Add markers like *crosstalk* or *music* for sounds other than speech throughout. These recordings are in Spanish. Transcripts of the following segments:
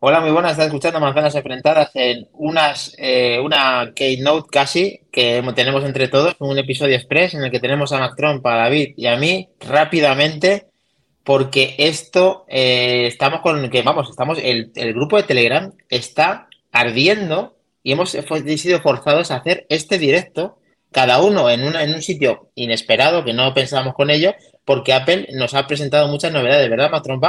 Hola, muy buenas. Estás escuchando Manzanas Enfrentadas en unas, eh, una keynote casi que tenemos entre todos, un episodio express en el que tenemos a Mac Trump, a David y a mí rápidamente, porque esto eh, estamos con que vamos, estamos el, el grupo de Telegram está ardiendo y hemos sido forzados a hacer este directo, cada uno en, una, en un sitio inesperado que no pensábamos con ello, porque Apple nos ha presentado muchas novedades, ¿verdad, Mac Trump?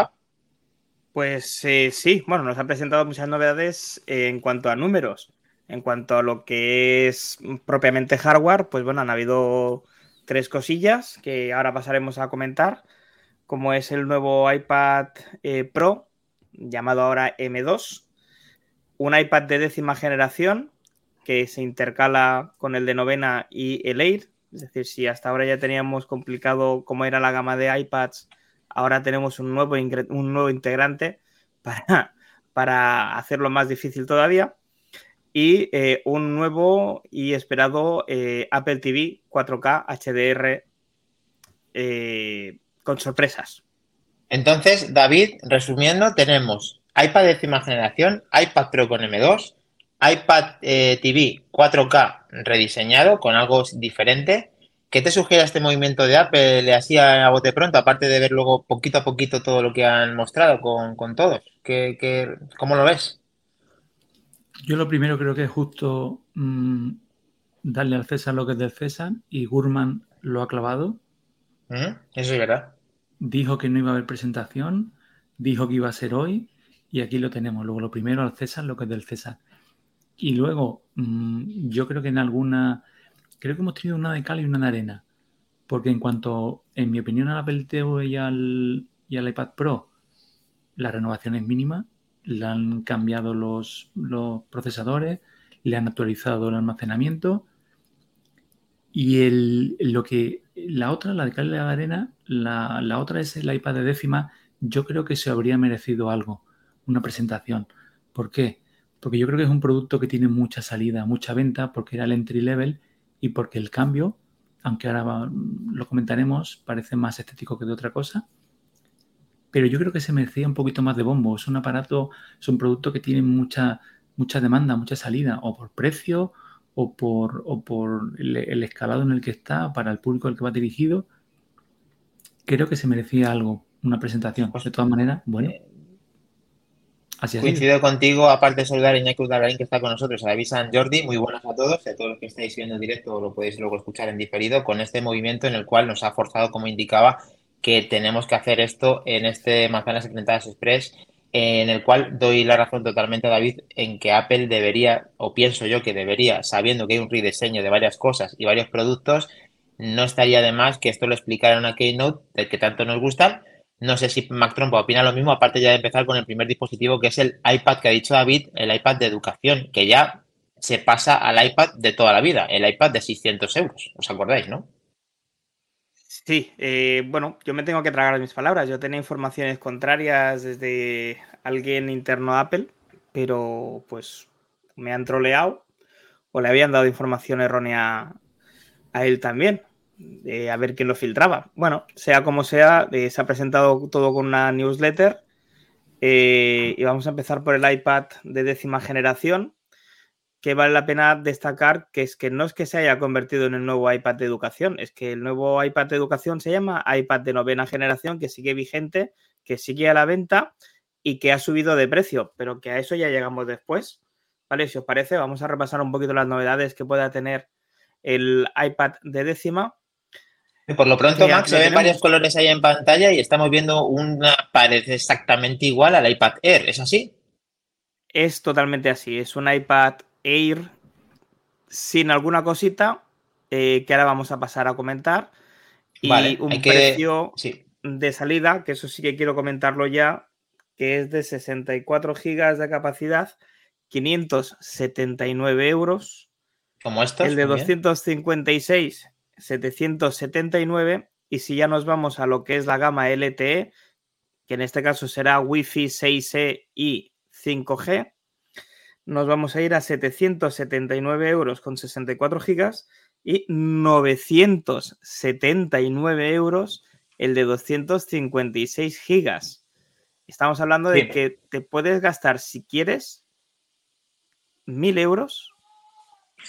Pues eh, sí, bueno, nos ha presentado muchas novedades en cuanto a números. En cuanto a lo que es propiamente hardware, pues bueno, han habido tres cosillas que ahora pasaremos a comentar, como es el nuevo iPad eh, Pro, llamado ahora M2, un iPad de décima generación que se intercala con el de novena y el Air, es decir, si hasta ahora ya teníamos complicado cómo era la gama de iPads Ahora tenemos un nuevo, un nuevo integrante para, *laughs* para hacerlo más difícil todavía. Y eh, un nuevo y esperado eh, Apple TV 4K HDR eh, con sorpresas. Entonces, David, resumiendo, tenemos iPad décima generación, iPad Pro con M2, iPad TV 4K rediseñado con algo diferente ¿Qué te sugiere este movimiento de Apple así a, bote pronto, aparte de ver luego poquito a poquito todo lo que han mostrado con, todos? ¿Qué, cómo lo ves? Yo lo primero creo que es justo mm, darle al César lo que es del César y Gurman lo ha clavado. eso es verdad. Dijo que no iba a haber presentación, dijo que iba a ser hoy y aquí lo tenemos. Luego lo primero al César lo que es del César. Y luego mm, yo creo que en alguna creo que hemos tenido una de cal y una de arena. Porque en cuanto, en mi opinión, al Apple TV y al, iPad Pro, la renovación es mínima. Le han cambiado los, procesadores, le han actualizado el almacenamiento. Y lo que la otra, la de cal y la de arena, la, la otra es el iPad de décima. Yo creo que se habría merecido algo, una presentación. ¿Por qué? Porque yo creo que es un producto que tiene mucha salida, mucha venta, porque era el entry level y porque el cambio, aunque ahora lo comentaremos, parece más estético que de otra cosa, pero yo creo que se merecía un poquito más de bombo. Es un aparato, es un producto que tiene mucha, mucha demanda, mucha salida, o por precio, o por, o por el, escalado en el que está, para el público al que va dirigido. Creo que se merecía algo, una presentación. De todas maneras, bueno, eh, Coincido contigo, aparte de saludar a Iñaki Udalarín que está con nosotros, a David San Jordi, muy buenas a todos, a todos los que estáis viendo en directo lo podéis luego escuchar en diferido, con este movimiento en el cual nos ha forzado, como indicaba, que tenemos que hacer esto en este Manzanas Enfrentadas Express, en el cual doy la razón totalmente a David en que Apple debería, o pienso yo que debería, sabiendo que hay un rediseño de varias cosas y varios productos, no estaría de más que esto lo explicara en una keynote del que tanto nos gusta, no sé si Mac Trump opina lo mismo, aparte ya de empezar con el primer dispositivo, que es el iPad que ha dicho David, el iPad de educación, que ya se pasa al iPad de toda la vida, el iPad de 600 euros. ¿Os acordáis, no? Sí, eh, bueno, yo me tengo que tragar mis palabras. Yo tenía informaciones contrarias desde alguien interno a Apple, pero pues me han troleado o le habían dado información errónea a él también a ver quién lo filtraba. Bueno, sea como sea, eh, se ha presentado todo con una newsletter eh, y vamos a empezar por el iPad de décima generación, que vale la pena destacar que es que no es que se haya convertido en el nuevo iPad de educación, es que el nuevo iPad de educación se llama iPad de novena generación, que sigue vigente, que sigue a la venta y que ha subido de precio, pero que a eso ya llegamos después. ¿Vale? Si os parece, vamos a repasar un poquito las novedades que pueda tener el iPad de décima por lo pronto, Max, se ven varios colores ahí en pantalla y estamos viendo una parece exactamente igual al iPad Air, ¿es así? Es totalmente así, es un iPad Air sin alguna cosita eh, que ahora vamos a pasar a comentar. Y un precio de salida, que eso sí que quiero comentarlo ya, que es de 64 gigas de capacidad, 579 euros. Como estos. El de 256 779 y si ya nos vamos a lo que es la gama LTE, que en este caso será Wi-Fi 6E y 5G, nos vamos a ir a 779 euros con 64 gigas y 979 euros el de 256 gigas. Estamos hablando de que te puedes gastar, si quieres, mil euros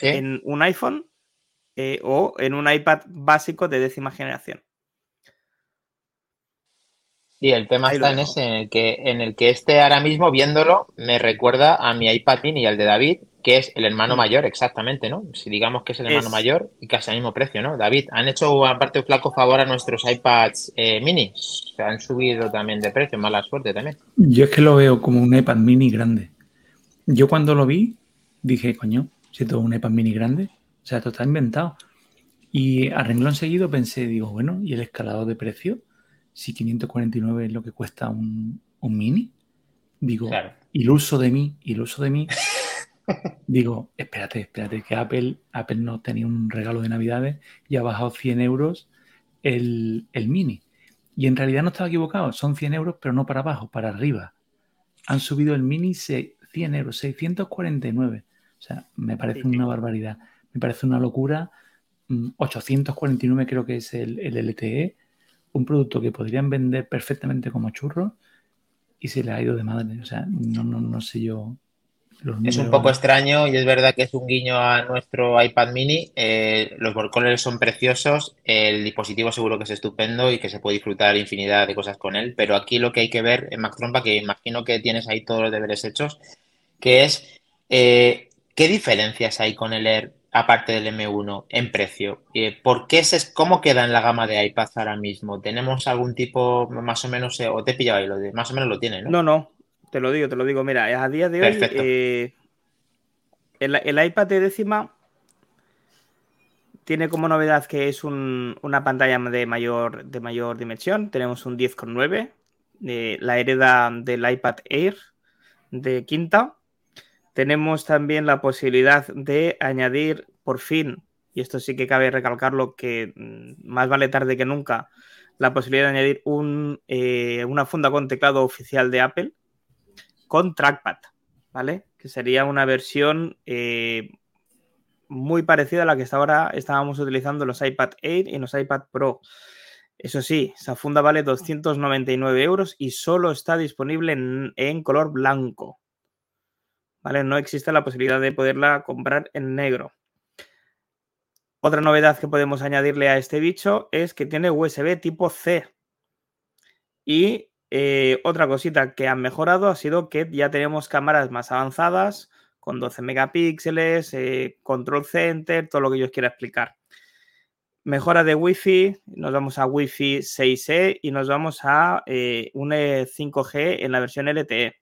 en un iPhone eh, o en un iPad básico de décima generación. Sí, el tema está en ese, en el, que, en el que este ahora mismo, viéndolo, me recuerda a mi iPad mini y al de David, que es el hermano mm. mayor, exactamente, ¿no? Si digamos que es el hermano mayor y casi al mismo precio, ¿no? David, han hecho aparte un flaco favor a nuestros iPads eh, mini. Se han subido también de precio, mala suerte también. Yo es que lo veo como un iPad mini grande. Yo cuando lo vi, dije, coño, si todo un iPad mini grande, o sea, todo está inventado. Y a renglón seguido pensé, digo, bueno, ¿y el escalado de precio? si 549 es lo que cuesta un, mini, digo, iluso de mí, iluso de mí, *laughs* digo, espérate, espérate, que Apple, Apple no tenía un regalo de Navidades y ha bajado 100 euros el, mini. Y en realidad no estaba equivocado, son 100 euros, pero no para abajo, para arriba. Han subido el mini 100 euros, 649. O sea, me parece una barbaridad, me parece una locura. 849 mm, creo que es el, el LTE un producto que podrían vender perfectamente como churro y se le ha ido de madre. O sea, no, no, no sé yo. es un poco extraño y es verdad que es un guiño a nuestro iPad mini. Eh, los colores son preciosos, el dispositivo seguro que es estupendo y que se puede disfrutar infinidad de cosas con él, pero aquí lo que hay que ver, en Mac Trompa, que imagino que tienes ahí todos los deberes hechos, que es eh, qué diferencias hay con el Air aparte del M1, en precio. Eh, ¿Por qué es, ¿Cómo queda en la gama de iPads ahora mismo? ¿Tenemos algún tipo más o menos, eh, o te he pillado ahí, lo de, más o menos lo tiene, ¿no? No, no, te lo digo, te lo digo. Mira, a día de hoy, eh, el, iPad de décima tiene como novedad que es una pantalla de mayor, de mayor dimensión. Tenemos un 10,9, la hereda del iPad Air de quinta tenemos también la posibilidad de añadir por fin, y esto sí que cabe recalcarlo, que mm, más vale tarde que nunca, la posibilidad de añadir eh, una funda con teclado oficial de Apple con trackpad, ¿vale? Que sería una versión eh, muy parecida a la que hasta ahora estábamos utilizando los iPad Air y los iPad Pro. Eso sí, esa funda vale 299 euros y solo está disponible en color blanco. ¿Vale? No existe la posibilidad de poderla comprar en negro. Otra novedad que podemos añadirle a este bicho es que tiene USB tipo C. Y eh, otra cosita que han mejorado ha sido que ya tenemos cámaras más avanzadas con 12 megapíxeles, eh, control center, todo lo que yo quiera explicar. Mejora de Wi-Fi, nos vamos a Wi-Fi 6E y nos vamos a eh, un 5G en la versión LTE.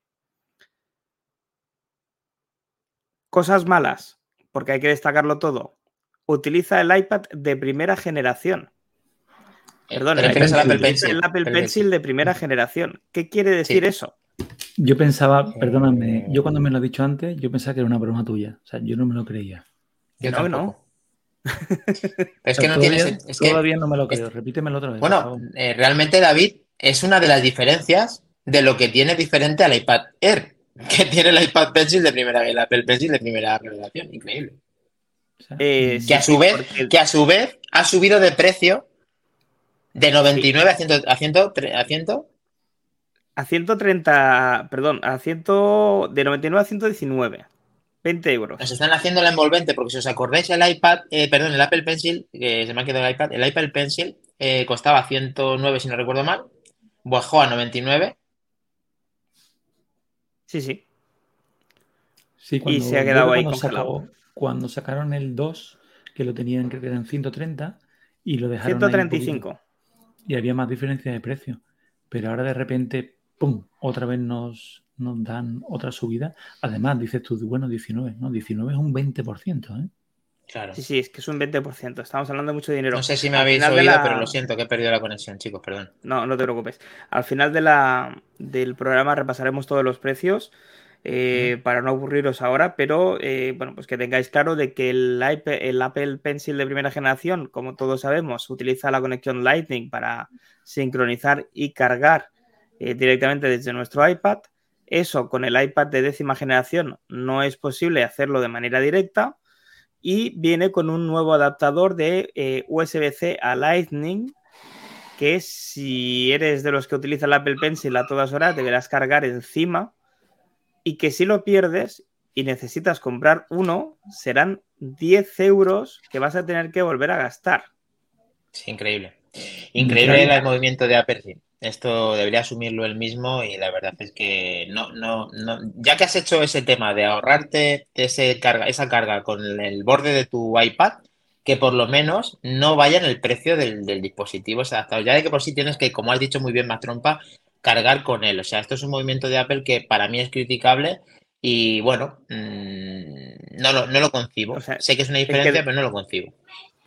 Cosas malas, porque hay que destacarlo todo. Utiliza el iPad de primera generación. Perdón, el, Apple Pencil, de primera generación. ¿Qué quiere decir eso? Yo pensaba, perdóname, yo cuando me lo he dicho antes, yo pensaba que era una broma tuya. O sea, yo no me lo creía. Yo no, no. *laughs* es que no tienes. Es todavía no me lo creo. Repítemelo otra vez. Bueno, eh, realmente, David, es una de las diferencias de lo que tiene diferente al iPad Air *laughs* que tiene el iPad Pencil de primera, el Apple Pencil de primera generación. Increíble. Eh, que, a su vez, que a su vez ha subido de precio de 99 a, 100, a, 100, a 100 a 130, perdón, a 100, de 99 a 119. 20 euros. Nos están haciendo la envolvente, porque si os acordáis, el iPad, eh, perdón, el Apple Pencil, que se me ha quedado el iPad, el iPad Pencil eh, costaba 109, si no recuerdo mal, bajó a 99 Sí, sí. Sí, cuando, y se ha quedado ahí congelado. cuando sacaron el 2, que lo tenían, creo que eran 130, y lo dejaron. 135. y había más diferencia de precio. Pero ahora de repente, ¡pum! Otra vez nos, nos dan otra subida. Además, dices tú, bueno, 19, ¿no? 19 es un 20%, ¿eh? Claro. Sí, sí, es que es un 20%. Estamos hablando de mucho dinero. No sé si me habéis oído, pero lo siento que he perdido la conexión, chicos, perdón. No, no te preocupes. Al final de la, del programa repasaremos todos los precios eh, para no aburriros ahora, pero eh, bueno, pues que tengáis claro de que el, el Apple Pencil de primera generación, como todos sabemos, utiliza la conexión Lightning para sincronizar y cargar eh, directamente desde nuestro iPad. Eso con el iPad de décima generación no es posible hacerlo de manera directa y viene con un nuevo adaptador de eh, USB-C a Lightning que si eres de los que utilizan la Apple Pencil a todas horas, deberás cargar encima y que si lo pierdes y necesitas comprar uno, serán 10 euros que vas a tener que volver a gastar. Sí, increíble. Increíble el movimiento de Apple. Esto debería asumirlo él mismo y la verdad es que no, no, no, ya que has hecho ese tema de ahorrarte ese carga, esa carga con el borde de tu iPad, que por lo menos no vaya en el precio del, dispositivo adaptado. Ya de que por sí tienes que, como has dicho muy bien, más trompa, cargar con él. O sea, esto es un movimiento de Apple que para mí es criticable y bueno, mm, no, lo, no lo concibo. sé que es una diferencia, pero no lo concibo.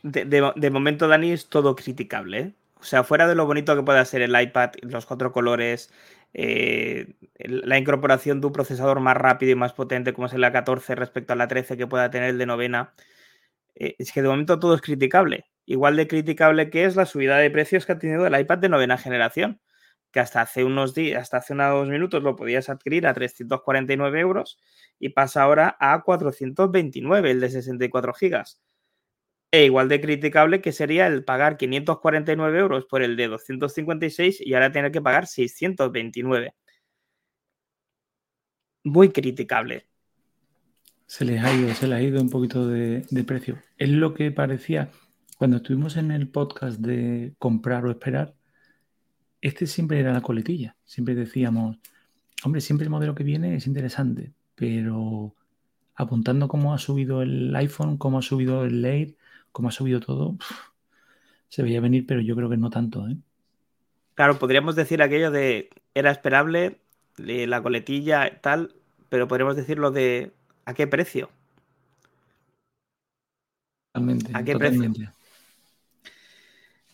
De, momento, Dani, es todo criticable. ¿eh? O sea, fuera de lo bonito que pueda ser el iPad, los cuatro colores, eh, la incorporación de un procesador más rápido y más potente como es el A14 respecto a la 13 que pueda tener el de novena, eh, es que de momento todo es criticable. Igual de criticable que es la subida de precios que ha tenido el iPad de novena generación, que hasta hace unos días, hasta hace unos minutos lo podías adquirir a 349 euros y pasa ahora a 429 el de 64 gigas. E igual de criticable que sería el pagar 549 euros por el de 256 y ahora tener que pagar 629. Muy criticable se les ha ido, se les ha ido un poquito de, precio. Es lo que parecía cuando estuvimos en el podcast de comprar o esperar. Este siempre era la coletilla. Siempre decíamos, hombre, siempre el modelo que viene es interesante, pero apuntando cómo ha subido el iPhone, cómo ha subido el Late, cómo ha subido todo, se veía venir, pero yo creo que no tanto. ¿eh? Claro, podríamos decir aquello de era esperable, la coletilla, tal, pero podríamos decir lo de ¿A qué precio? ¿A qué precio?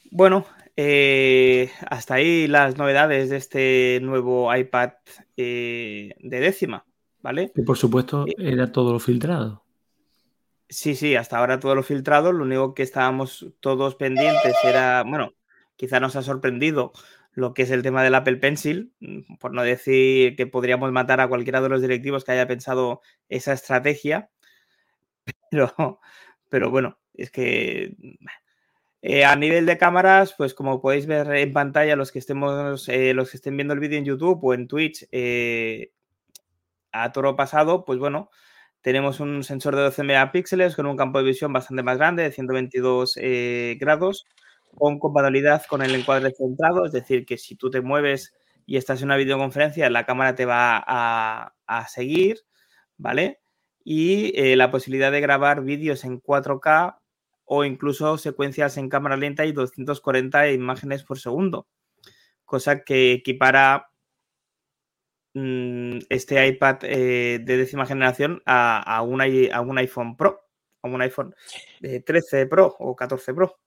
Bueno, eh, hasta ahí las novedades de este nuevo iPad eh, de décima, ¿vale? Que por supuesto eh, era todo lo filtrado. Sí, sí, hasta ahora todo lo filtrado. Lo único que estábamos todos pendientes era, bueno, quizá nos ha sorprendido lo que es el tema del Apple Pencil, mm, por no decir que podríamos matar a cualquiera de los directivos que haya pensado esa estrategia. *laughs* Pero, pero bueno, es que eh, a nivel de cámaras, pues como podéis ver en pantalla, los que estemos, eh, los que estén viendo el vídeo en YouTube o en Twitch eh, a toro pasado, pues bueno, tenemos un sensor de 12 megapíxeles con un campo de visión bastante más grande, de 122 grados con compatibilidad con el encuadre centrado, es decir, que si tú te mueves y estás en una videoconferencia, la cámara te va a, seguir, ¿vale? Y eh, la posibilidad de grabar vídeos en 4K o incluso secuencias en cámara lenta y 240 imágenes por segundo, cosa que equipara mm, este iPad eh, de décima generación a, un, iPhone Pro, a un iPhone 13 Pro o 14 Pro.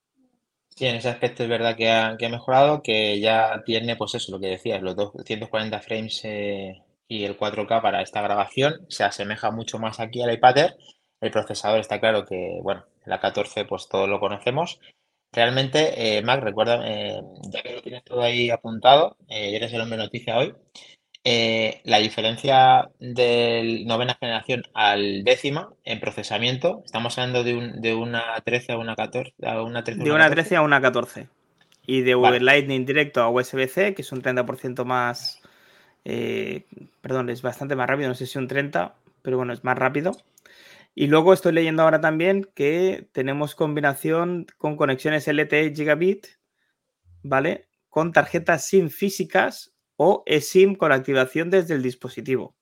Sí, en ese aspecto es verdad que ha, mejorado, que ya tiene, pues eso, lo que decías, los 240 frames eh, y el 4K para esta grabación. Se asemeja mucho más aquí al iPad. El procesador está claro que, bueno, la 14 pues todos lo conocemos. Realmente, eh, Mac, recuerda, eh, ya que lo tienes todo ahí apuntado, eres el hombre noticia hoy, eh, la diferencia de novena generación al décima en procesamiento, estamos hablando de, un, de una 13 a una 14. A una 13, de una 13 a una 14. Y de Lightning directo a USB-C, que es un 30% más. Eh, perdón, es bastante más rápido, no sé si un 30, pero bueno, es más rápido. Y luego estoy leyendo ahora también que tenemos combinación con conexiones LTE Gigabit, ¿vale? Con tarjetas SIM físicas o eSIM con activación desde el dispositivo.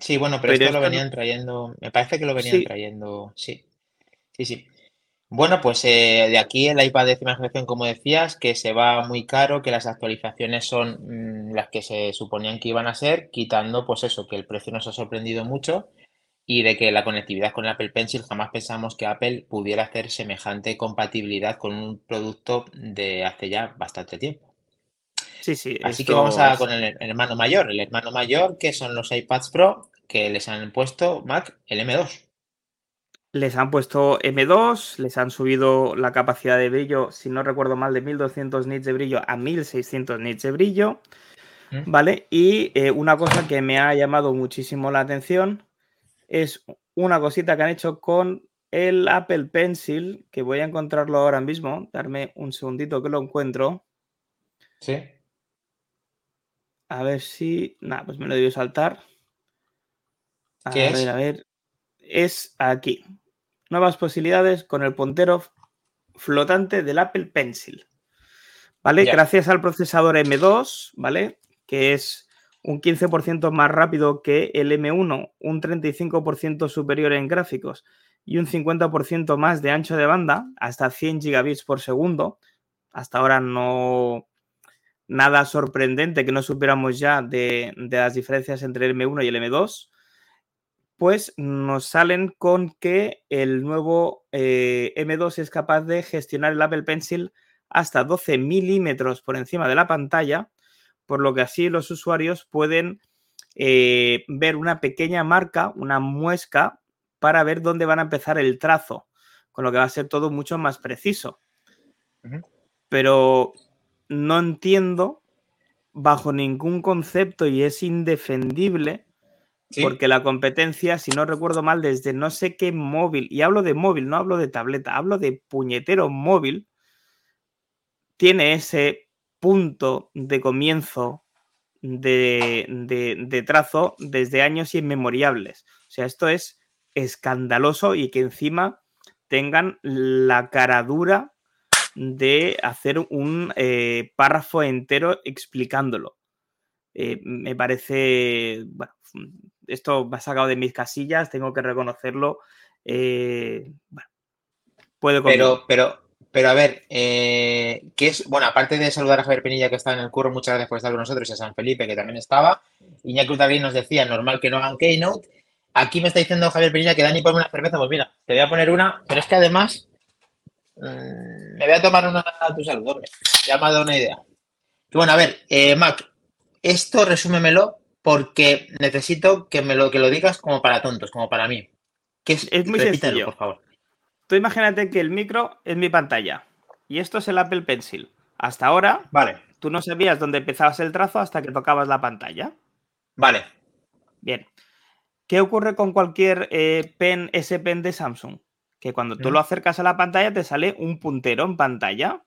Sí, bueno, pero, esto, lo venían trayendo, me parece que lo venían trayendo, sí, sí, sí. Bueno, pues eh, de aquí el iPad de décima generación, como decías, que se va muy caro, que las actualizaciones son mm, las que se suponían que iban a ser, quitando pues eso, que el precio nos ha sorprendido mucho y de que la conectividad con el Apple Pencil jamás pensamos que Apple pudiera hacer semejante compatibilidad con un producto de hace ya bastante tiempo. Así que vamos a con el, hermano mayor. El hermano mayor, que son los iPads Pro, que les han puesto Mac el M2. Les han puesto M2, les han subido la capacidad de brillo, si no recuerdo mal, de 1200 nits de brillo a 1600 nits de brillo. ¿Mm? ¿Vale? Y eh, una cosa que me ha llamado muchísimo la atención es una cosita que han hecho con el Apple Pencil, que voy a encontrarlo ahora mismo. Darme un segundito que lo encuentro. Sí. A ver si. Nada, pues me lo debió saltar. A ¿Qué ver, es? a ver. Es aquí. Nuevas posibilidades con el puntero flotante del Apple Pencil. ¿Vale? Ya. Gracias al procesador M2, ¿vale? Que es un 15% más rápido que el M1, un 35% superior en gráficos y un 50% más de ancho de banda, hasta 100 gigabits por segundo. Hasta ahora no nada sorprendente que no supiéramos ya de, de las diferencias entre el M1 y el M2 pues nos salen con que el nuevo eh, M2 es capaz de gestionar el Apple Pencil hasta 12 milímetros por encima de la pantalla, por lo que así los usuarios pueden eh, ver una pequeña marca, una muesca, para ver dónde van a empezar el trazo, con lo que va a ser todo mucho más preciso. Pero no entiendo bajo ningún concepto y es indefendible Sí. porque la competencia, si no recuerdo mal, desde no sé qué móvil, y hablo de móvil, no hablo de tableta, hablo de puñetero móvil, tiene ese punto de comienzo de, de- de trazo desde años inmemoriales. O sea, esto es escandaloso y que encima tengan la caradura de hacer un eh, párrafo entero explicándolo. Eh, me parece, bueno, esto me ha sacado de mis casillas, tengo que reconocerlo. eh, bueno, puede. Pero, pero, pero a ver, eh, ¿qué es? Bueno, aparte de saludar a Javier Penilla que está en el curro, muchas gracias por estar con nosotros, y a San Felipe que también estaba. Iñaki Urtarrín nos decía, normal que no hagan Keynote. Aquí me está diciendo Javier Penilla que Dani ponme una cerveza, pues mira, te voy a poner una, pero es que además mm, me voy a tomar una a tu salud, hombre. Ya me ha dado una idea. Y bueno, a ver, eh, Mac, esto resúmemelo porque necesito que me lo, que lo digas como para tontos, como para mí. Que es, Es muy repítelo, sencillo. por favor. Tú imagínate que el micro es mi pantalla y esto es el Apple Pencil. Hasta ahora Vale, tú no sabías dónde empezabas el trazo hasta que tocabas la pantalla. vale. Bien. ¿Qué ocurre con cualquier eh, pen S Pen de Samsung? Que cuando tú lo acercas a la pantalla te sale un puntero en pantalla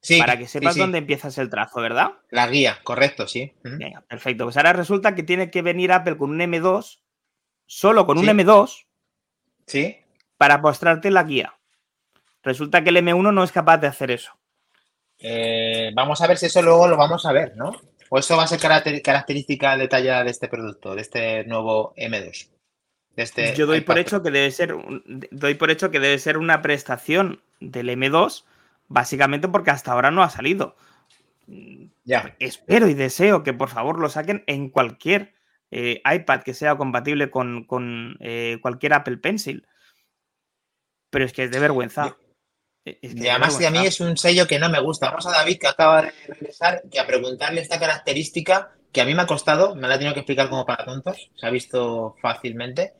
Sí, para que sepas sí. dónde empiezas el trazo, ¿verdad? La guía, correcto, sí. Venga, perfecto. Pues ahora resulta que tiene que venir Apple con un M2, solo con un Sí. M2, Sí, para mostrarte la guía. Resulta que el M1 no es capaz de hacer eso. Eh, vamos a ver si eso luego lo vamos a ver, ¿no? O eso va a ser caracter- característica detallada de este producto, de este nuevo M2. Este Yo doy por hecho que debe ser doy por hecho que debe ser una prestación del M2, básicamente porque hasta ahora no ha salido. Ya, Espero y deseo que por favor lo saquen en cualquier eh, iPad que sea compatible con, con, eh, cualquier Apple Pencil. Pero es que es de vergüenza. Es que es y de además que a mí vergüenza. es un sello que no me gusta. Vamos a David, que acaba de regresar, que a preguntarle esta característica que a mí me ha costado, me la ha tenido que explicar como para tontos, se ha visto fácilmente,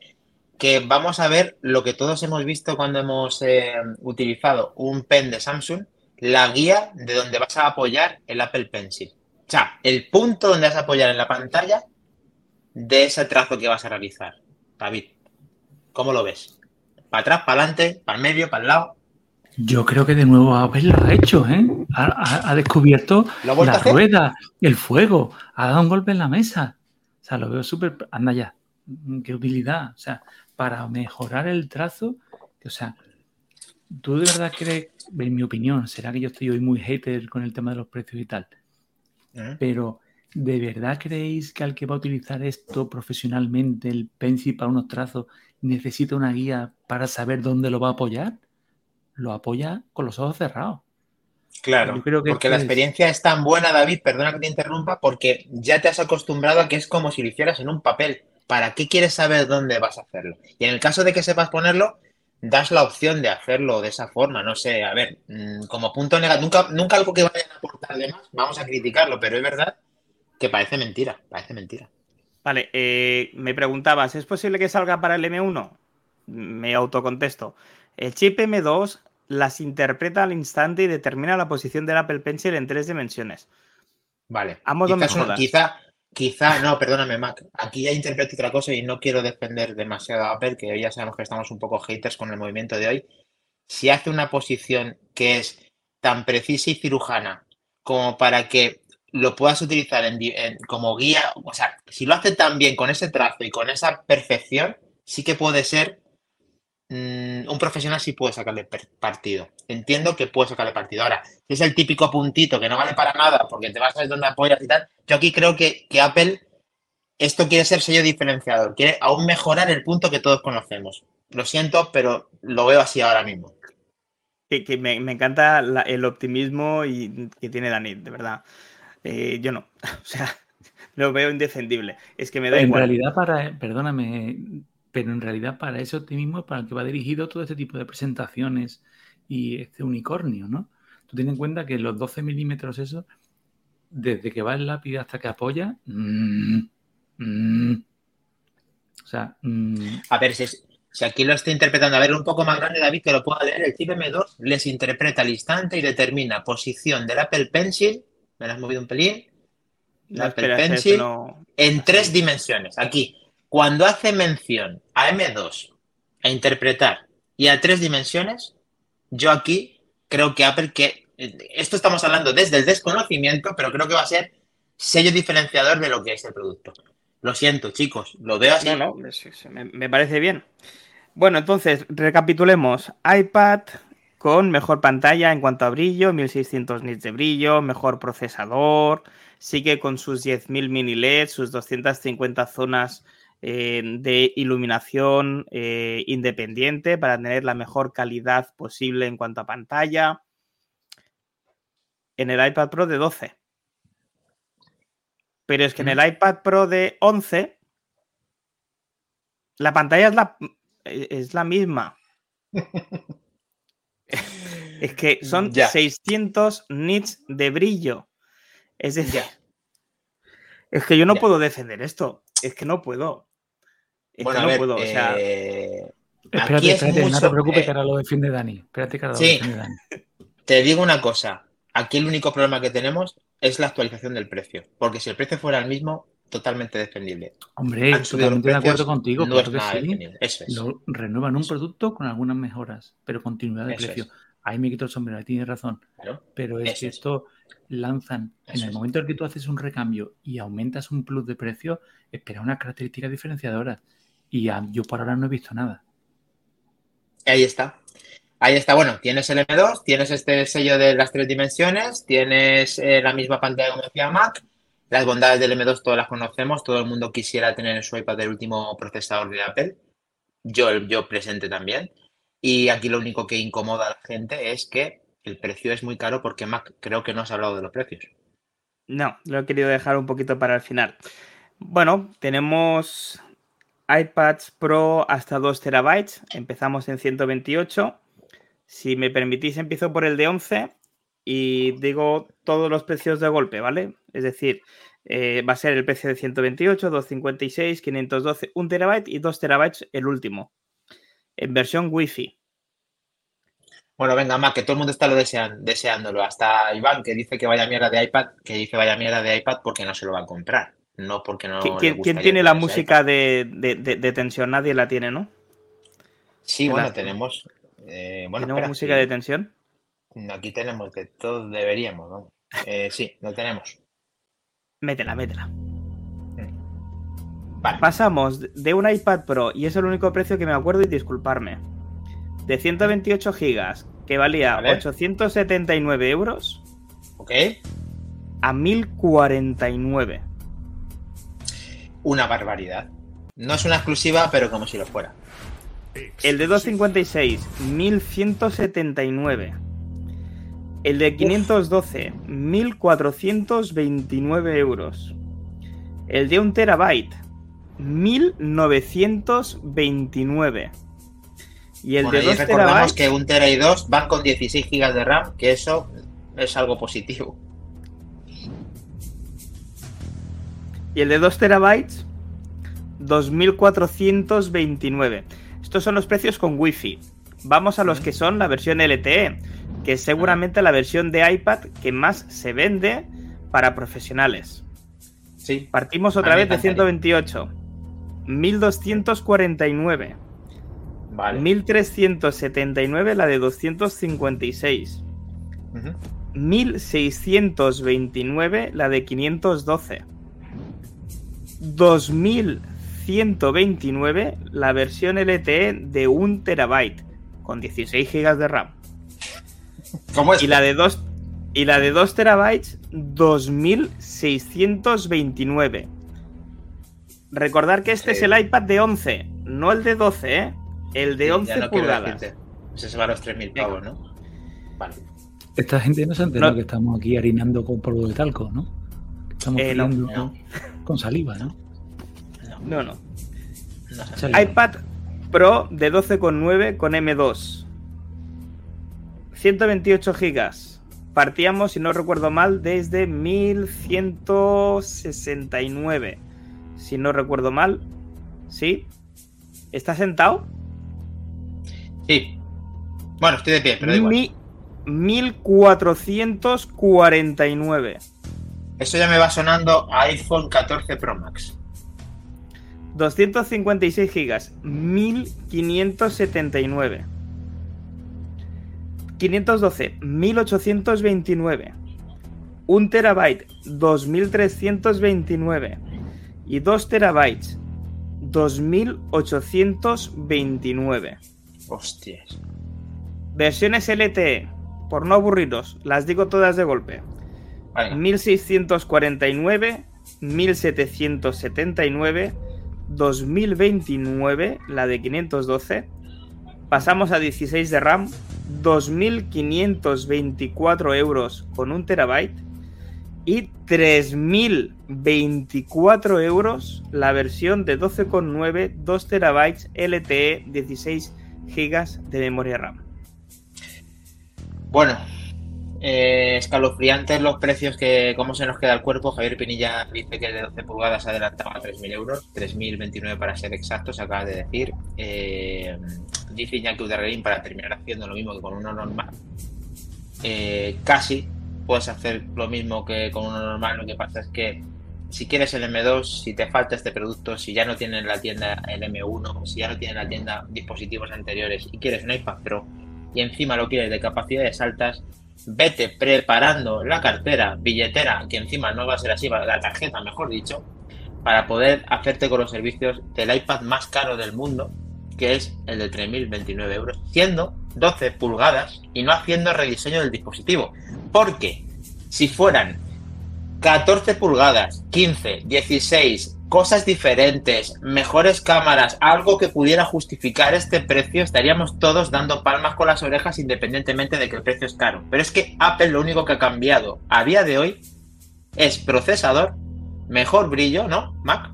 que vamos a ver lo que todos hemos visto cuando hemos eh, utilizado un pen de Samsung, la guía de donde vas a apoyar el Apple Pencil. O sea, el punto donde vas a apoyar en la pantalla de ese trazo que vas a realizar. David, ¿cómo lo ves? ¿Para atrás, para adelante, para el medio, para el lado? Yo creo que de nuevo Apple lo ha hecho, ¿eh? Ha, ha- ha descubierto ¿Lo ha vuelto la rueda, el fuego, ha dado un golpe en la mesa. O sea, lo veo súper... Anda ya, qué utilidad. O sea, para mejorar el trazo, o sea, ¿tú de verdad crees, en mi opinión, será que yo estoy hoy muy hater con el tema de los precios y tal? Ujú. Pero, ¿de verdad creéis que al que va a utilizar esto profesionalmente, el pencil para unos trazos, necesita una guía para saber dónde lo va a apoyar? Lo apoya con los ojos cerrados. Claro, Yo creo que porque la es- experiencia es tan buena, David, perdona que te interrumpa, porque ya te has acostumbrado a que es como si lo hicieras en un papel. ¿Para qué quieres saber dónde vas a hacerlo? Y en el caso de que sepas ponerlo, das la opción de hacerlo de esa forma. No sé, a ver, mm, como punto negativo, nunca, nunca algo que vayan a aportar de más, vamos a criticarlo, pero es verdad que parece mentira, parece mentira. Vale, eh, me preguntabas, ¿es posible que salga para el M1? Me autocontesto. El chip M2 las interpreta al instante y determina la posición del Apple Pencil en tres dimensiones. Vale. A modo Quizás un- mejoras. quizá, Quizá, no, perdóname, Mac. Aquí ya interpreto otra cosa y no quiero defender demasiado a Apple, que ya sabemos que estamos un poco haters con el movimiento de hoy. Si hace una posición que es tan precisa y cirujana como para que lo puedas utilizar como guía, o sea, si lo hace tan bien con ese trazo y con esa perfección, sí que puede ser mm, un profesional, sí puede sacarle partido. Entiendo que puede sacarle partido. Ahora, si es el típico puntito que no vale para nada porque te vas a ver dónde apoyas y tal, yo aquí creo que, Apple esto quiere ser sello diferenciador, quiere aún mejorar el punto que todos conocemos. Lo siento, pero lo veo así ahora mismo. Que, me, encanta el optimismo y, que tiene Dani, de verdad. Eh, yo no. *laughs* O sea, lo veo indefendible. Es que me da en igual. En realidad, para, perdóname, pero en realidad para ese optimismo es para el que va dirigido todo este tipo de presentaciones y este unicornio, ¿no? Tú ten en cuenta que los 12 milímetros eso desde que va el lápiz hasta que apoya. Mm, mm. o sea. Mm. A ver, si, si, aquí lo está interpretando, a ver, un poco más grande, David, que lo pueda leer. El chip M2 les interpreta al instante y determina posición del Apple Pencil. Me lo has movido un pelín. El Apple Pencil en tres dimensiones. Aquí, cuando hace mención a M2, a interpretar y a tres dimensiones, yo aquí creo que Apple que esto estamos hablando desde el desconocimiento, pero creo que va a ser sello diferenciador de lo que es el producto. Lo siento, chicos, lo veo así. No, no, me, parece bien. Bueno, entonces, recapitulemos. iPad con mejor pantalla en cuanto a brillo, 1600 nits de brillo, mejor procesador, sigue con sus 10.000 mini LED, sus 250 zonas eh, de iluminación eh, independiente para tener la mejor calidad posible en cuanto a pantalla en el iPad Pro de 12. Pero es que en el iPad Pro de 11 la pantalla es la, es la misma. *laughs* es que son 600 nits de brillo. Es decir, es que yo no puedo defender esto. Es que no puedo. Es que no puedo. O sea, eh, Espérate, espérate, no te preocupes que ahora lo defiende Dani. Espérate que ahora lo defiende Dani. *laughs* Te digo una cosa. Aquí el único problema que tenemos es la actualización del precio, porque si el precio fuera el mismo, totalmente defendible. Hombre, totalmente de acuerdo contigo. No es Lo renuevan un producto con algunas mejoras, pero continuidad de precio. Ahí me quito el sombrero, tienes razón. pero es que esto lanzan, en el momento en que tú haces un recambio y aumentas un plus de precio, espera una característica diferenciadora. Y yo por ahora no he visto nada. Ahí está. Ahí está, bueno, tienes el M2, tienes este sello de las tres dimensiones, tienes eh, la misma pantalla como decía Mac, las bondades del M2 todas las conocemos, todo el mundo quisiera tener en su iPad el último procesador de Apple, yo, yo presente también, y aquí lo único que incomoda a la gente es que el precio es muy caro porque Mac creo que no has hablado de los precios. No, lo he querido dejar un poquito para el final. Bueno, tenemos iPads Pro hasta 2 terabytes, empezamos en 128 si me permitís, empiezo por el de 11 y digo todos los precios de golpe, ¿vale? Es decir, eh, va a ser el precio de 128, 256, 512, 1 terabyte y 2 terabytes el último. En versión Wi-Fi. Bueno, venga, más que todo el mundo está lo deseándolo. Hasta Iván, que dice que vaya mierda de iPad, que dice vaya mierda de iPad porque no se lo va a comprar. No porque no. ¿Quién, tiene la música de, tensión? Nadie la tiene, ¿no? Sí, bueno, tenemos. Eh, bueno, ¿Tenemos música de tensión? Aquí tenemos que todos deberíamos, ¿no? Eh, sí, lo tenemos. Métela, métela. Vale. Pasamos de un iPad Pro, y es el único precio que me acuerdo y disculparme, de 128 gigas, que valía 879 euros. Ok. A 1049. Una barbaridad. No es una exclusiva, pero como si lo fuera. El de 256, 1179. El de 512, 1429 euros. El de 1 terabyte, 1929. Y el de 2 recordamos que 1 tera y 2 van con 16 GB de RAM, que eso es algo positivo. Y el de 2 terabytes, 2429. Estos son los precios con Wi-Fi. Vamos a los que son la versión LTE, que es seguramente la versión de iPad que más se vende para profesionales. Sí. Partimos otra vez de me encantaría. 128. 1249. Vale. 1379 la de 256. Ujú. 1629 la de 512. 2129 la versión LTE de 1 terabyte con 16 GB de RAM. ¿Cómo es? Y la de 2 y la de 2 terabytes 2629. Recordar que este Sí. es el iPad de 11, no el de 12, ¿eh? El de Sí, 11 ya no pulgadas. Ese se va a los 3.000 Venga. pavos, ¿no? Vale. Esta gente no se ha enterado No. que estamos aquí harinando con polvo de talco, ¿no? Estamos Eh, no, no. con saliva, ¿no? No, no. IPad Pro de 12,9 con M2. 128 gigas. Partíamos, si no recuerdo mal, desde 1169. Si no recuerdo mal. ¿Sí? ¿Está sentado? Sí. Bueno, estoy de pie, pero da igual. Mi- 1449. Eso ya me va sonando a iPhone 14 Pro Max. 256 gigas, 1579. 512, 1829. 1 terabyte, 2329. Y 2 terabytes, 2829. Hostias. Versiones LTE, por no aburriros, las digo todas de golpe. Vale. 1649, 1779, 2029, la de 512. Pasamos a 16 de RAM, 2.524 euros con un terabyte y 3.024 euros la versión de 12,9, 2 terabytes LTE, 16 gigas de memoria RAM. Bueno, eh, escalofriantes los precios que, cómo se nos queda el cuerpo. Javier Pinilla dice que de 12 pulgadas adelantaba a 3.000 euros, 3.029 para ser exactos, acaba de decir. Eh, dice Iñaki Udarrerín para terminar haciendo lo mismo que con uno normal. Eh, casi puedes hacer lo mismo que con uno normal, lo que pasa es que si quieres el M2, si te falta este producto, si ya no tiene en la tienda el M1, si ya no tiene en la tienda dispositivos anteriores y quieres un iPad Pro y encima lo quieres de capacidades altas, vete preparando la cartera, billetera, que encima no va a ser así, la tarjeta, mejor dicho, para poder hacerte con los servicios del iPad más caro del mundo, que es el de 3.029 euros, siendo 12 pulgadas y no haciendo rediseño del dispositivo. Porque si fueran 14 pulgadas, 15, 16, cosas diferentes, mejores cámaras, algo que pudiera justificar este precio, estaríamos todos dando palmas con las orejas independientemente de que el precio es caro. Pero es que Apple lo único que ha cambiado a día de hoy es procesador, mejor brillo, ¿no? Mac.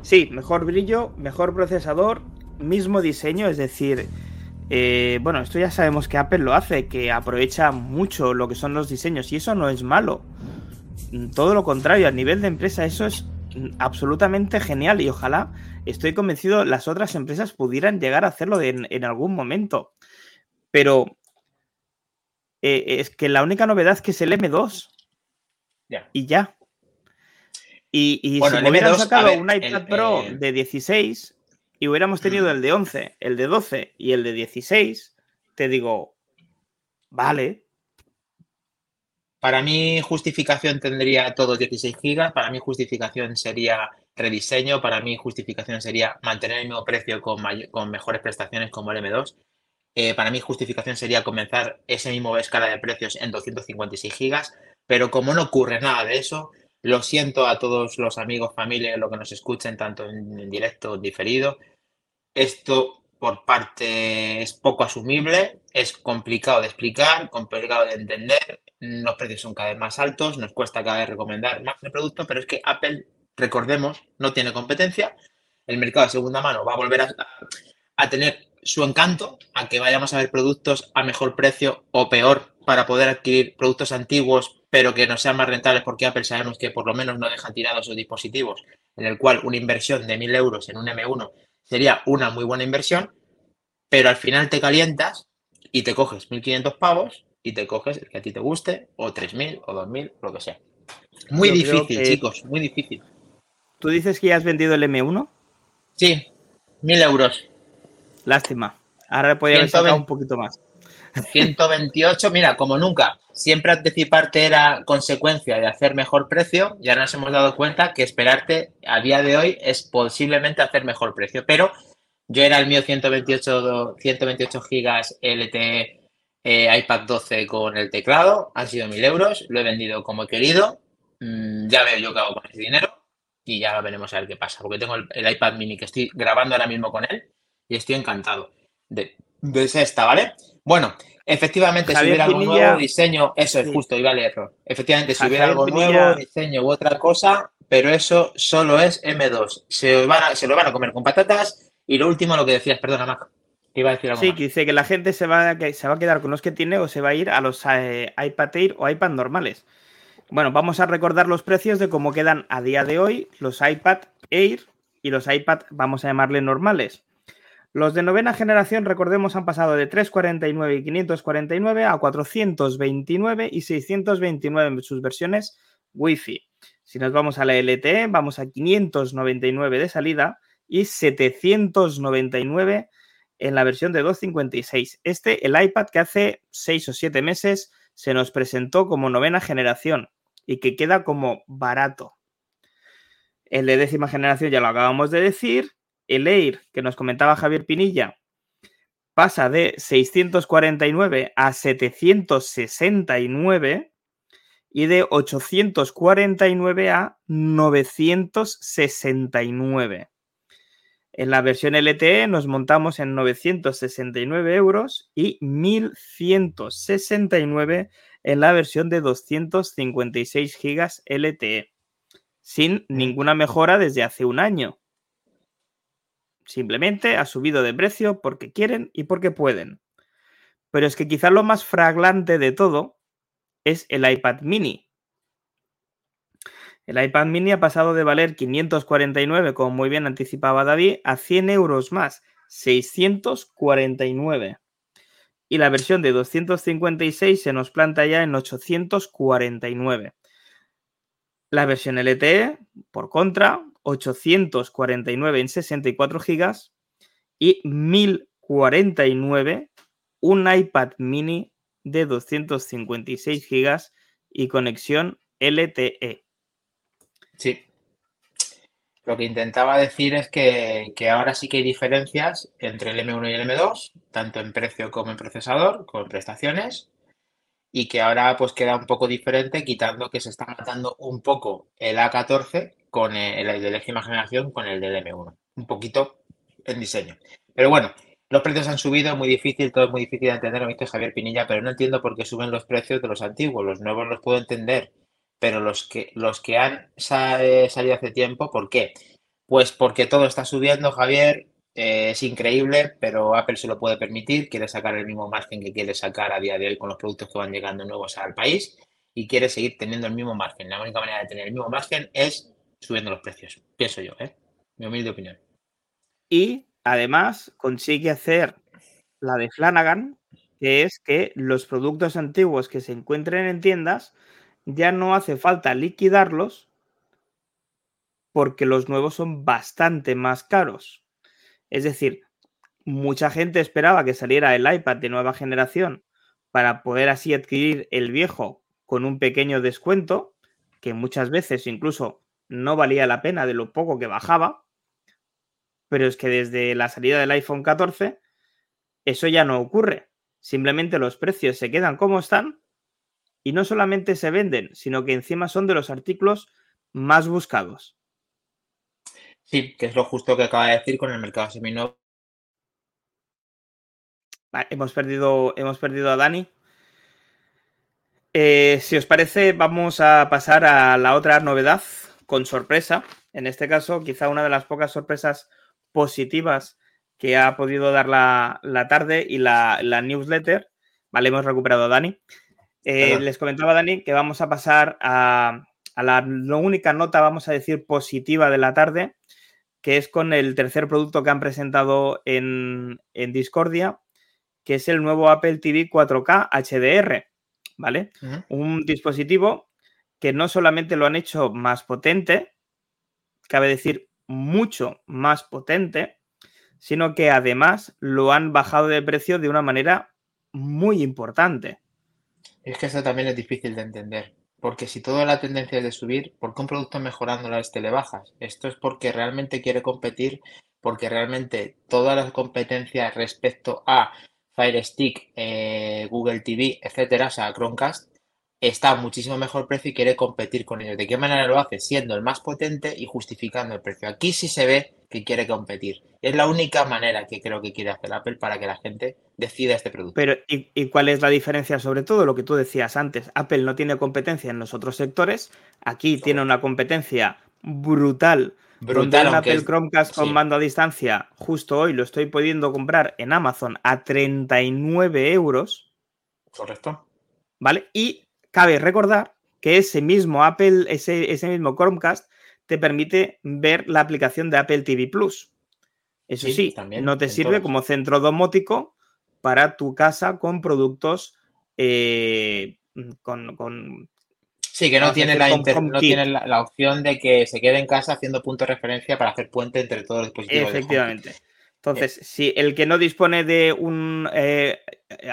Sí, mejor brillo, mejor procesador, mismo diseño, es decir, eh, bueno, esto ya sabemos que Apple lo hace, que aprovecha mucho lo que son los diseños y eso no es malo. Todo lo contrario, a nivel de empresa eso es absolutamente genial y ojalá, estoy convencido, las otras empresas pudieran llegar a hacerlo en, en algún momento. Pero eh, es que la única novedad que es el M2 Ya. y ya. Y, y Bueno, si hubieran M2, a sacado ver, un iPad el, Pro eh, de 16 y hubiéramos tenido el de 11, el de 12 y el de 16, te digo, vale, Para mí justificación tendría todos 16 gigas, para mí justificación sería rediseño, para mí justificación sería mantener el mismo precio con, mejores prestaciones como el M2. Eh, para mí justificación sería comenzar ese mismo escala de precios en 256 gigas, pero como no ocurre nada de eso, lo siento a todos los amigos, familia, lo que nos escuchen tanto en, en directo diferido. Esto por parte es poco asumible, es complicado de explicar, complicado de entender, los precios son cada vez más altos, nos cuesta cada vez recomendar más el producto, pero es que Apple, recordemos, no tiene competencia, el mercado de segunda mano va a volver a, a tener su encanto, a que vayamos a ver productos a mejor precio o peor para poder adquirir productos antiguos, pero que no sean más rentables, porque Apple sabemos que por lo menos no deja tirados sus dispositivos, en el cual una inversión de 1.000 euros en un M1 sería una muy buena inversión, pero al final te calientas y te coges 1.500 pavos y te coges el que a ti te guste, o 3.000 o 2.000, lo que sea. Muy difícil, chicos, muy difícil. ¿Tú dices que ya has vendido el M1? Sí, mil euros. Lástima. Ahora podría haber sacado un poquito más. 128, mira, como nunca, siempre anticiparte era consecuencia de hacer mejor precio y ahora nos hemos dado cuenta que esperarte a día de hoy es posiblemente hacer mejor precio, pero yo era el mío 128, 128 gigas LTE eh, iPad 12 con el teclado, han sido mil euros, lo he vendido como he querido, mm, ya veo yo qué hago con ese dinero y ya veremos a ver qué pasa, porque tengo el, iPad mini que estoy grabando ahora mismo con él y estoy encantado de, de esta, ¿vale? Bueno, efectivamente, si hubiera algo nuevo, diseño, eso es justo, iba a leerlo. Efectivamente, si hubiera algo nuevo, diseño u otra cosa, pero eso solo es M2. Se, van se lo van a comer con patatas. Y lo último, lo que decías, perdona, Mac. Iba a decir algo sí, que dice que la gente se va, a, se va a quedar con los que tiene o se va a ir a los eh, iPad Air o iPad normales. Bueno, vamos a recordar los precios de cómo quedan a día de hoy los iPad Air y los iPad, vamos a llamarle normales. Los de novena generación, recordemos, han pasado de 349 y 549 a 429 y 629 en sus versiones Wi-Fi. Si nos vamos a la LTE, vamos a 599 de salida y 799 en la versión de 256. Este, el iPad que hace 6 o 7 meses se nos presentó como novena generación y que queda como barato. El de décima generación ya lo acabamos de decir el Air que nos comentaba Javier Pinilla pasa de 649 a 769 y de 849 a 969. En la versión LTE nos montamos en 969 euros y 1169 en la versión de 256 gigas LTE, sin ninguna mejora desde hace un año. Simplemente ha subido de precio porque quieren y porque pueden. Pero es que quizá lo más fraglante de todo es el iPad mini. El iPad mini ha pasado de valer 549, como muy bien anticipaba David, a 100 euros más, 649. Y la versión de 256 se nos planta ya en 849. La versión LTE, por contra, 849 en 64 GB y 1049 un iPad mini de 256 GB y conexión LTE. Sí. Lo que intentaba decir es que, que, ahora sí que hay diferencias entre el M1 y el M2, tanto en precio como en procesador, como en prestaciones, y que ahora pues queda un poco diferente, quitando que se está matando un poco el A14 con el, de décima generación con el del M1. Un poquito en diseño. Pero bueno, los precios han subido, muy difícil, todo es muy difícil de entender, lo visto Javier Pinilla, pero no entiendo por qué suben los precios de los antiguos. Los nuevos los puedo entender, pero los que, los que han eh, salido hace tiempo, ¿por qué? Pues porque todo está subiendo, Javier. Eh, es increíble, pero Apple se lo puede permitir. Quiere sacar el mismo margen que quiere sacar a día de hoy con los productos que van llegando nuevos al país y quiere seguir teniendo el mismo margen. La única manera de tener el mismo margen es subiendo los precios, pienso yo, ¿eh? mi humilde opinión. Y además consigue hacer la de Flanagan, que es que los productos antiguos que se encuentren en tiendas ya no hace falta liquidarlos porque los nuevos son bastante más caros. Es decir, mucha gente esperaba que saliera el iPad de nueva generación para poder así adquirir el viejo con un pequeño descuento, que muchas veces incluso no valía la pena de lo poco que bajaba, pero es que desde la salida del iPhone 14 eso ya no ocurre. Simplemente los precios se quedan como están y no solamente se venden, sino que encima son de los artículos más buscados. Sí, que es lo justo que acaba de decir con el mercado seminovo. hemos perdido, hemos perdido a Dani. Eh, si os parece, vamos a pasar a la otra novedad con sorpresa. En este caso, quizá una de las pocas sorpresas positivas que ha podido dar la, tarde y la, newsletter. Vale, hemos recuperado a Dani. Eh, les comentaba Dani que vamos a pasar a, la, única nota, vamos a decir, positiva de la tarde, que es con el tercer producto que han presentado en, Discordia, que es el nuevo Apple TV 4K HDR, ¿vale? Un dispositivo que no solamente lo han hecho más potente, cabe decir mucho más potente, sino que además lo han bajado de precio de una manera muy importante. Es que eso también es difícil de entender. Porque si toda la tendencia es de subir, ¿por qué un producto mejorando este le bajas? Esto es porque realmente quiere competir, porque realmente todas las competencias respecto a Fire Stick, eh, Google TV, etcétera, o sea, Chromecast, está a muchísimo mejor precio y quiere competir con ellos. ¿De qué manera lo hace? Siendo el más potente y justificando el precio. Aquí sí se ve que quiere competir. Es la única manera que creo que quiere hacer Apple para que la gente decida este producto. Pero, ¿y, cuál es la diferencia? Sobre todo lo que tú decías antes. Apple no tiene competencia en los otros sectores. Aquí tiene una competencia brutal. Brutal. Donde Apple Chromecast con mando a distancia, justo hoy lo estoy pudiendo comprar en Amazon a 39 euros. Correcto. ¿Vale? Y Cabe recordar que ese mismo Apple, ese, ese mismo Chromecast te permite ver la aplicación de Apple TV Plus. Eso sí, no te sirve como centro domótico para tu casa con productos eh, con, Sí, que no tiene, la, no tiene la, opción de que se quede en casa haciendo punto de referencia para hacer puente entre todos los dispositivos. Efectivamente. Entonces, si el que no dispone de un eh, eh,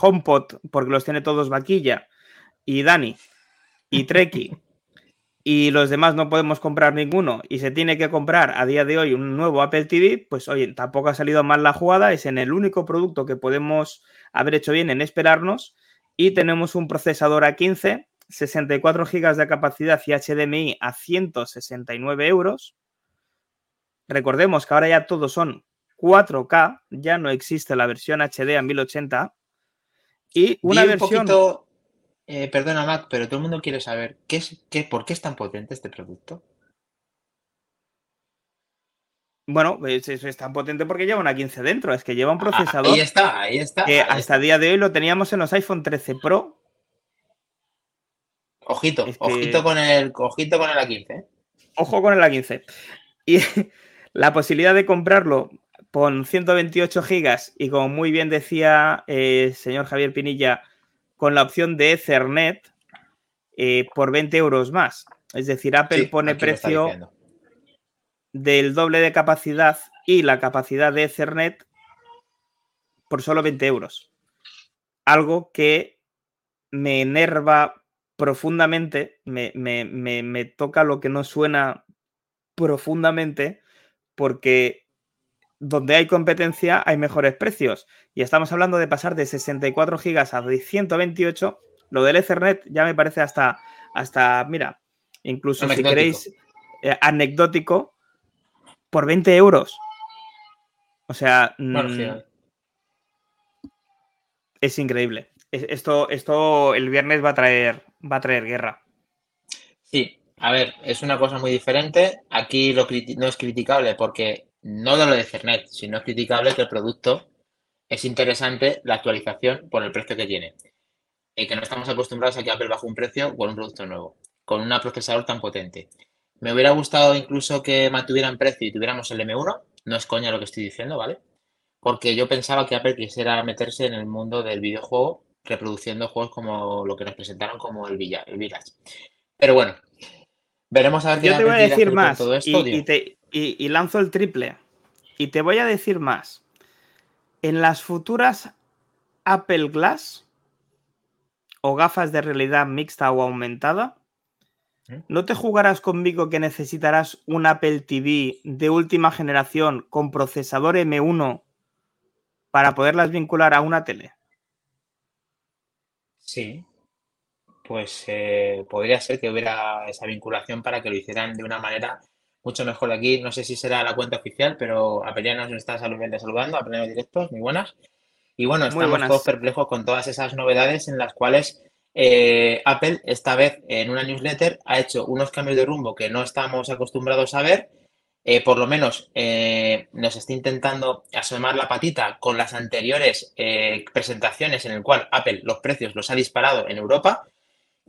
HomePod, porque los tiene todos vaquilla, y Dani y *laughs* Treki y los demás no podemos comprar ninguno y se tiene que comprar a día de hoy un nuevo Apple TV, pues oye, tampoco ha salido mal la jugada, es en el único producto que podemos haber hecho bien en esperarnos y tenemos un procesador A15, 64 GB de capacidad y HDMI a 169 euros. Recordemos que ahora ya todos son 4K, ya no existe la versión HD a 1080 y una versión... Eh, perdona, Mac, pero todo el mundo quiere saber ¿qué es, qué, por qué es tan potente este producto. Bueno, es, es, tan potente porque lleva una 15 dentro, es que lleva un ah, procesador. ahí está, ahí está. Que hasta día de hoy lo teníamos en los iPhone 13 Pro. Ojito, ojito con el, ojito con el A15. ¿eh? Ojo con el A15. Y *laughs* la posibilidad de comprarlo con 128 gigas y como muy bien decía el eh, señor Javier Pinilla, con la opción de Ethernet eh, por 20 euros más. Es decir, Apple pone precio del doble de capacidad y la capacidad de Ethernet por solo 20 euros. Algo que me enerva profundamente, me, me, toca lo que no suena profundamente, porque donde hay competencia hay mejores precios. Y estamos hablando de pasar de 64 gigas a 128. Lo del Ethernet ya me parece hasta, hasta mira, incluso si queréis, eh, anecdótico, por 20 euros. O sea, mm, es increíble. Esto, esto el viernes va a traer, va a traer guerra. Sí, a ver, es una cosa muy diferente. Aquí lo no es criticable porque no de lo de Ethernet, sino es criticable que el producto es interesante la actualización por el precio que tiene. Y que no estamos acostumbrados a que Apple baje un precio con un producto nuevo, con un procesador tan potente. Me hubiera gustado incluso que mantuvieran precio y tuviéramos el M1, no es coña lo que estoy diciendo, ¿vale? Porque yo pensaba que Apple quisiera meterse en el mundo del videojuego reproduciendo juegos como lo que nos presentaron como el, Villa, el Village. Pero bueno, veremos a ver qué Yo te voy a decir más todo esto, y lanzo el triple. Y te voy a decir más en las futuras Apple Glass o gafas de realidad mixta o aumentada, ¿Eh? ¿no te jugarás conmigo que necesitarás un Apple TV de última generación con procesador M1 para poderlas vincular a una tele? Sí, pues eh, podría ser que hubiera esa vinculación para que lo hicieran de una manera mucho mejor aquí. No sé si será la cuenta oficial, pero Apelianos nos está saludando, a pleno directos, muy buenas. Y bueno, estamos todos perplejos con todas esas novedades en las cuales eh, Apple, esta vez en una newsletter, ha hecho unos cambios de rumbo que no estamos acostumbrados a ver. Eh, por lo menos eh, nos está intentando asomar la patita con las anteriores presentaciones en el cual Apple los precios los ha disparado en Europa,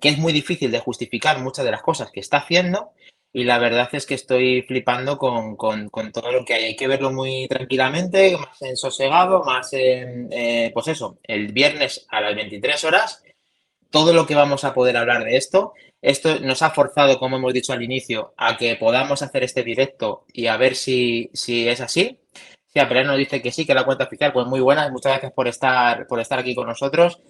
que es muy difícil de justificar muchas de las cosas que está haciendo y la verdad es que estoy flipando con, todo lo que hay. Hay que verlo muy tranquilamente, más en sosegado, más en, eh, pues eso, el viernes a las 23 horas, todo lo que vamos a poder hablar de esto. Esto nos ha forzado, como hemos dicho al inicio, a que podamos hacer este directo y a ver si, si es así. Si Apple nos dice que sí, que la cuenta oficial, pues muy buena. Muchas gracias por estar, por estar aquí con nosotros.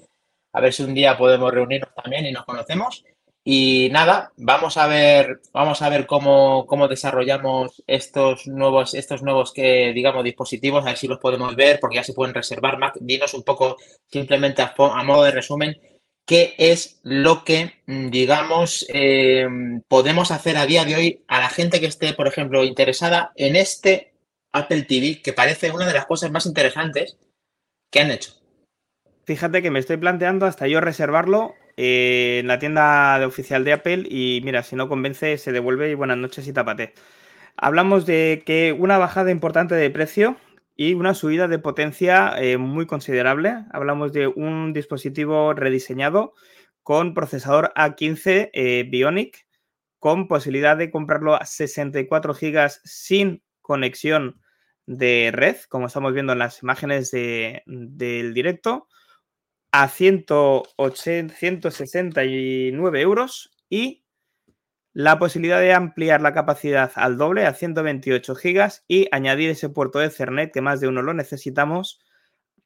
A ver si un día podemos reunirnos también y nos conocemos. Y nada, vamos a ver, vamos a ver cómo, cómo desarrollamos estos nuevos, estos nuevos que, digamos, dispositivos, a ver si los podemos ver, porque ya se pueden reservar. Mac, dinos un poco, simplemente a, modo de resumen, qué es lo que, mm, digamos, eh, podemos hacer a día de hoy a la gente que esté, por ejemplo, interesada en este Apple TV, que parece una de las cosas más interesantes que han hecho. Fíjate que me estoy planteando hasta yo reservarlo eh, en la tienda de oficial de Apple y mira, si no convence se devuelve y buenas noches y tapate. Hablamos de que una bajada importante de precio y una subida de potencia eh, muy considerable. Hablamos de un dispositivo rediseñado con procesador A15 eh, Bionic con posibilidad de comprarlo a 64 GB sin conexión de red, como estamos viendo en las imágenes del directo a 169 euros y la posibilidad de ampliar la capacidad al doble a 128 gigas y añadir ese puerto de Ethernet que más de uno lo necesitamos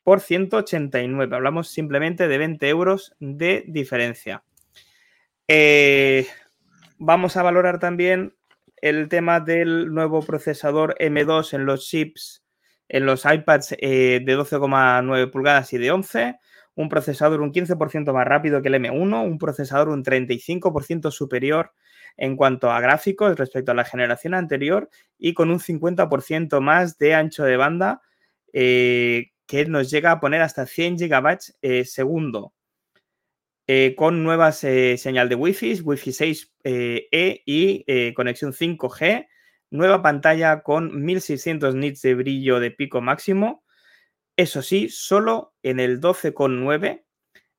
por 189. Hablamos simplemente de 20 euros de diferencia. Eh, vamos a valorar también el tema del nuevo procesador M2 en los chips, en los iPads eh, de 12,9 pulgadas y de 11 un procesador un 15% más rápido que el M1, un procesador un 35% superior en cuanto a gráficos respecto a la generación anterior y con un 50% más de ancho de banda eh, que nos llega a poner hasta 100 GB eh, segundo. Eh, con nuevas señal de Wi-Fi, Wi-Fi 6E y conexión 5G, nueva pantalla con 1600 nits de brillo de pico máximo, eso sí, solo en el 12,9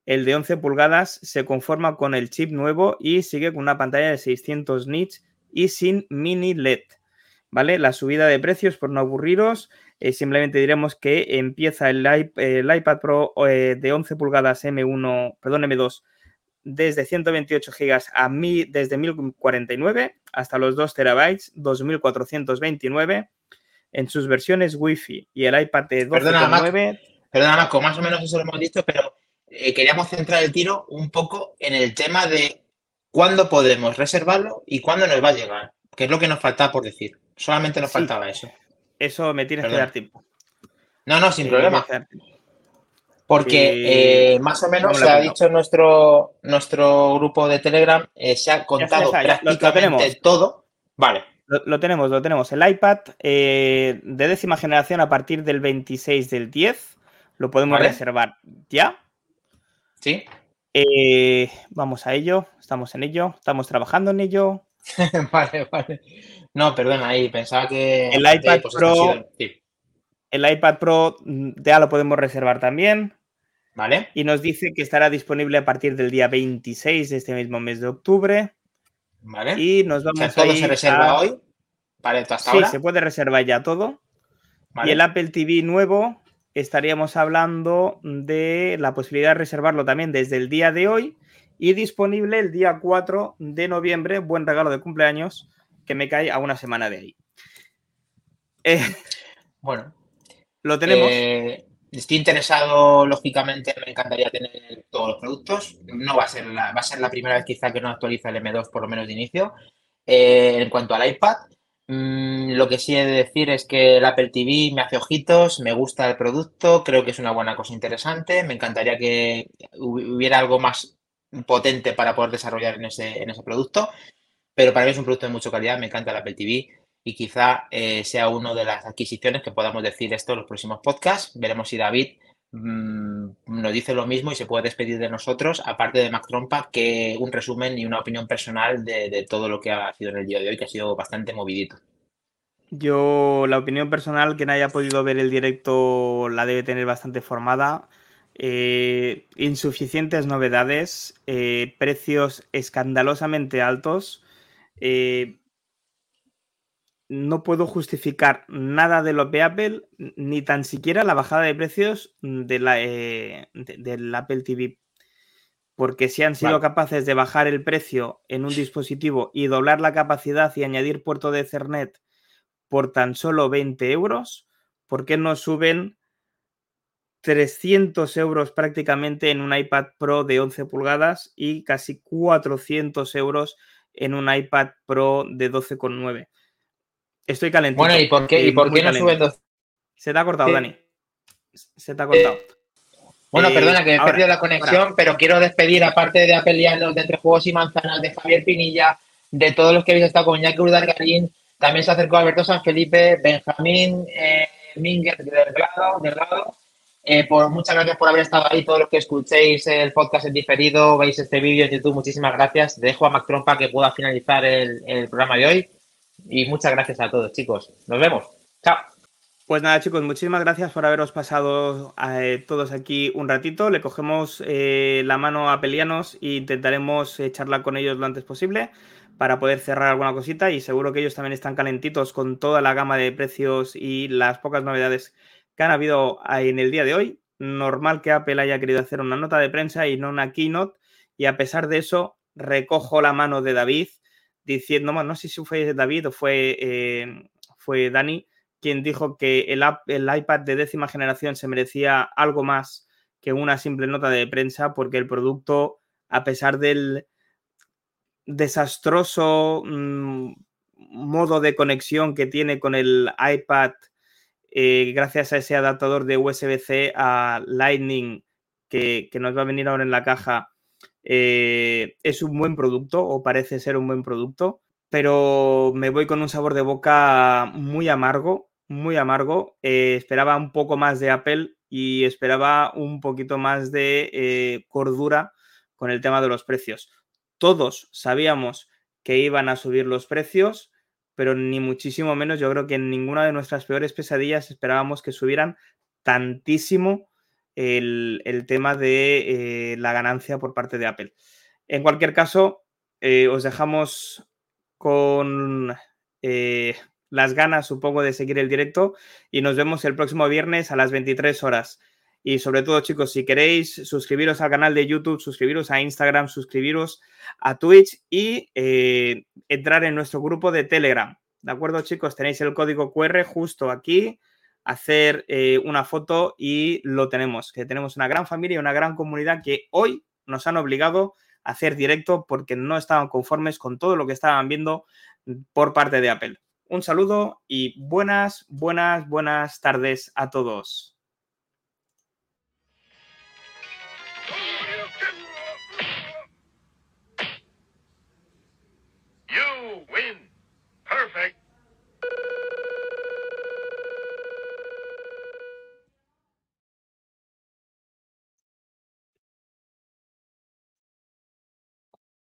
el de 11 pulgadas se conforma con el chip nuevo y sigue con una pantalla de 600 nits y sin mini LED. ¿Vale? La subida de precios, por no aburriros, eh, simplemente diremos que empieza el, iPad Pro eh, de 11 pulgadas M1, perdón, M2 desde 128 GB a desde 1049 hasta los 2 terabytes, 2429 en sus versiones Wi-Fi y el iPad de 12,9. Perdona, Marco, más o menos eso lo hemos dicho, pero eh, queríamos centrar el tiro un poco en el tema de cuándo podemos reservarlo y cuándo nos va a llegar, que es lo que nos faltaba por decir. Solamente nos faltaba eso. Eso me tienes que dar tiempo. No, no, sin problema. Porque eh, más o menos se ha dicho nuestro, nuestro grupo de Telegram, eh, se ha contado prácticamente todo. Vale. Lo, tenemos, lo tenemos. El iPad eh, de décima generación a partir del 26 del 10 lo podemos reservar ya. Sí. Eh, vamos a ello, estamos en ello, estamos trabajando en ello. *laughs* vale, vale. No, perdona, ahí pensaba que. El iPad Pro. El iPad Pro ya lo podemos reservar también. Vale. Y nos dice que estará disponible a partir del día 26 de este mismo mes de octubre. Vale. Y nos vamos o todo se reserva hoy. Vale, hasta sí, se puede reservar ya todo. Y el Apple TV nuevo, estaríamos hablando de la posibilidad de reservarlo también desde el día de hoy y disponible el día 4 de noviembre. Buen regalo de cumpleaños que me cae a una semana de ahí. Eh, bueno, lo tenemos. Eh, estoy interesado, lógicamente, me encantaría tener todos los productos. No va a ser la, va a ser la primera vez quizá que no actualiza el M2 por lo menos de inicio. Eh, en cuanto al iPad, mm, lo que sí he de decir es que el Apple TV me hace ojitos, me gusta el producto, creo que es una buena cosa interesante. Me encantaría que hubiera algo más potente para poder desarrollar en ese, en ese producto. Pero para mí es un producto de mucha calidad, me encanta el Apple TV y quizá eh, sea una de las adquisiciones que podamos decir esto en los próximos podcasts. Veremos si David mm, nos dice lo mismo y se puede despedir de nosotros, aparte de Mac Trompa, que un resumen y una opinión personal de, todo lo que ha sido en el día de hoy, que ha sido bastante movidito. Yo, la opinión personal, que no haya podido ver el directo la debe tener bastante formada. Eh, insuficientes novedades, eh, precios escandalosamente altos no puedo justificar nada de lo de Apple, ni tan siquiera la bajada de precios de la, eh, del Apple TV. porque si han sido capaces de bajar el precio en un dispositivo y doblar la capacidad y añadir puerto de Ethernet por tan solo 20 euros, ¿por qué no suben 300 euros prácticamente en un iPad Pro de 11 pulgadas y casi 400 euros en un iPad Pro de 12,9? Estoy calentito. Bueno, ¿y por qué, ¿y por qué no suben dos? Se te ha cortado, Dani. Se te ha cortado. Bueno, eh, perdona que he perdido la conexión, pero quiero despedir, aparte de Apelianos, de Entre Juegos y Manzanas, de Javier Pinilla, de todos los que habéis estado con Iñaki Urdargarín, también se acercó Alberto San Felipe, Benjamín eh, Delgado, Delgado eh, por, muchas gracias por haber estado ahí, todos los que escuchéis el podcast en diferido, veis este vídeo en YouTube, muchísimas gracias. Dejo a Mac Trompa que pueda finalizar el programa de hoy y muchas gracias a todos, chicos. Nos vemos. Chao. Pues nada, chicos, muchísimas gracias por haberos pasado eh, todos aquí un ratito. Le cogemos eh, la mano a Pelianos e intentaremos eh, charlar con ellos lo antes posible para poder cerrar alguna cosita y seguro que ellos también están calentitos con toda la gama de precios y las pocas novedades que han habido en el día de hoy. Normal que Apple haya querido hacer una nota de prensa y no una keynote y a pesar de eso recojo la mano de David diciendo, no sé si fue David o fue, fue Dani, quien dijo que el, el iPad de décima generación se merecía algo más que una simple nota de prensa porque el producto, a pesar del desastroso mm, modo de conexión que tiene con el iPad, eh, gracias a ese adaptador de USB-C a Lightning que, nos va a venir ahora en la caja, eh, es un buen producto o parece ser un buen producto, pero me voy con un sabor de boca muy amargo muy amargo. Eh, esperaba un poco más de Apple y esperaba un poquito más de eh, cordura con el tema de los precios. Todos sabíamos que iban a subir los precios, pero ni muchísimo menos. Yo creo que en ninguna de nuestras peores pesadillas esperábamos que subieran tantísimo el, tema de eh, la ganancia por parte de Apple. En cualquier caso, os dejamos con las ganas, supongo, de seguir el directo y nos vemos el próximo viernes a las 23 horas. Y sobre todo, chicos, si queréis suscribiros al canal de YouTube, suscribiros a Instagram, suscribiros a Twitch y eh, entrar en nuestro grupo de Telegram. ¿De acuerdo, chicos? Tenéis el código QR justo aquí, hacer eh, una foto y lo tenemos. Que tenemos una gran familia y una gran comunidad que hoy nos han obligado a hacer directo porque no estaban conformes con todo lo que estaban viendo por parte de Apple. Un saludo y buenas, buenas, buenas tardes a todos.